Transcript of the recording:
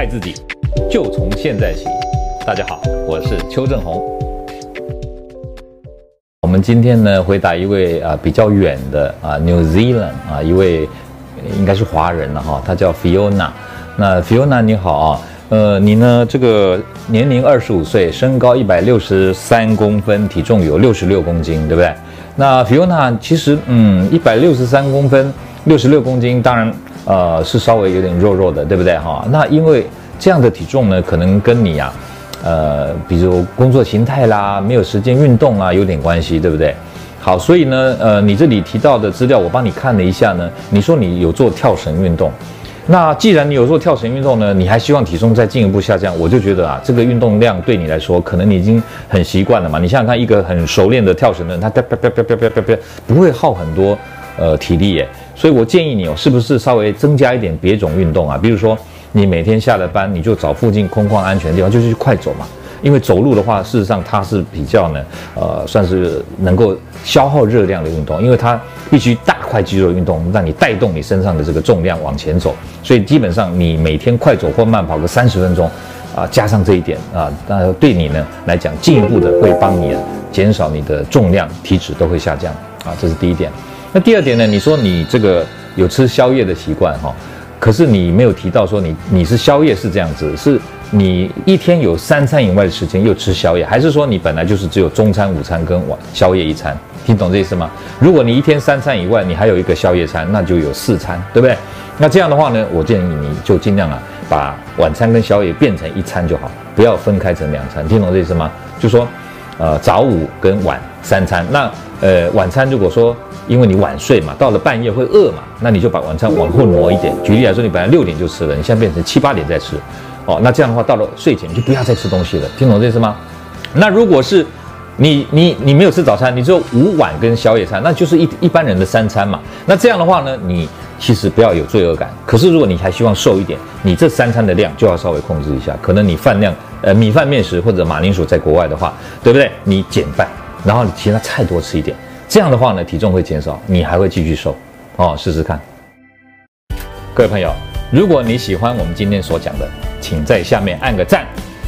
爱自己，就从现在起。大家好，我是邱正洪。我们今天呢，回答一位啊比较远的啊 New Zealand 啊一位应该是华人了哈，他叫 Fiona。那 Fiona 你好啊，呃你呢这个年龄二十五岁，身高一百六十三公分，体重有六十六公斤，对不对？那 Fiona 其实嗯一百六十三公分，六十六公斤，当然呃是稍微有点弱弱的，对不对哈？那因为这样的体重呢，可能跟你呀、啊，呃比如工作形态啦，没有时间运动啊，有点关系，对不对？好，所以呢呃你这里提到的资料我帮你看了一下呢，你说你有做跳绳运动。那既然你有做跳绳运动呢，你还希望体重再进一步下降，我就觉得啊，这个运动量对你来说，可能你已经很习惯了嘛。你想想看，一个很熟练的跳绳的人，他啪啪啪啪啪啪啪啪，不会耗很多呃体力耶。所以我建议你哦，是不是稍微增加一点别种运动啊？比如说，你每天下了班，你就找附近空旷安全的地方，就去快走嘛。因为走路的话，事实上它是比较呢，呃，算是能够消耗热量的运动，因为它必须大块肌肉运动，让你带动你身上的这个重量往前走。所以基本上你每天快走或慢跑个三十分钟，啊，加上这一点啊，那对你呢来讲，进一步的会帮你减少你的重量、体脂都会下降啊，这是第一点。那第二点呢，你说你这个有吃宵夜的习惯哈，可是你没有提到说你你是宵夜是这样子是。你一天有三餐以外的时间又吃宵夜，还是说你本来就是只有中餐、午餐跟晚宵夜一餐？听懂这意思吗？如果你一天三餐以外，你还有一个宵夜餐，那就有四餐，对不对？那这样的话呢，我建议你就尽量啊，把晚餐跟宵夜变成一餐就好，不要分开成两餐。听懂这意思吗？就说，呃，早午跟晚三餐。那呃，晚餐如果说因为你晚睡嘛，到了半夜会饿嘛，那你就把晚餐往后挪一点。举例来说，你本来六点就吃了，你现在变成七八点再吃。哦，那这样的话，到了睡前你就不要再吃东西了，听懂这意思吗？那如果是你你你没有吃早餐，你只有午晚跟宵夜餐，那就是一一般人的三餐嘛。那这样的话呢，你其实不要有罪恶感。可是如果你还希望瘦一点，你这三餐的量就要稍微控制一下。可能你饭量，呃，米饭面食或者马铃薯在国外的话，对不对？你减半，然后你其他菜多吃一点，这样的话呢，体重会减少，你还会继续瘦。哦，试试看。各位朋友，如果你喜欢我们今天所讲的，请在下面按个赞。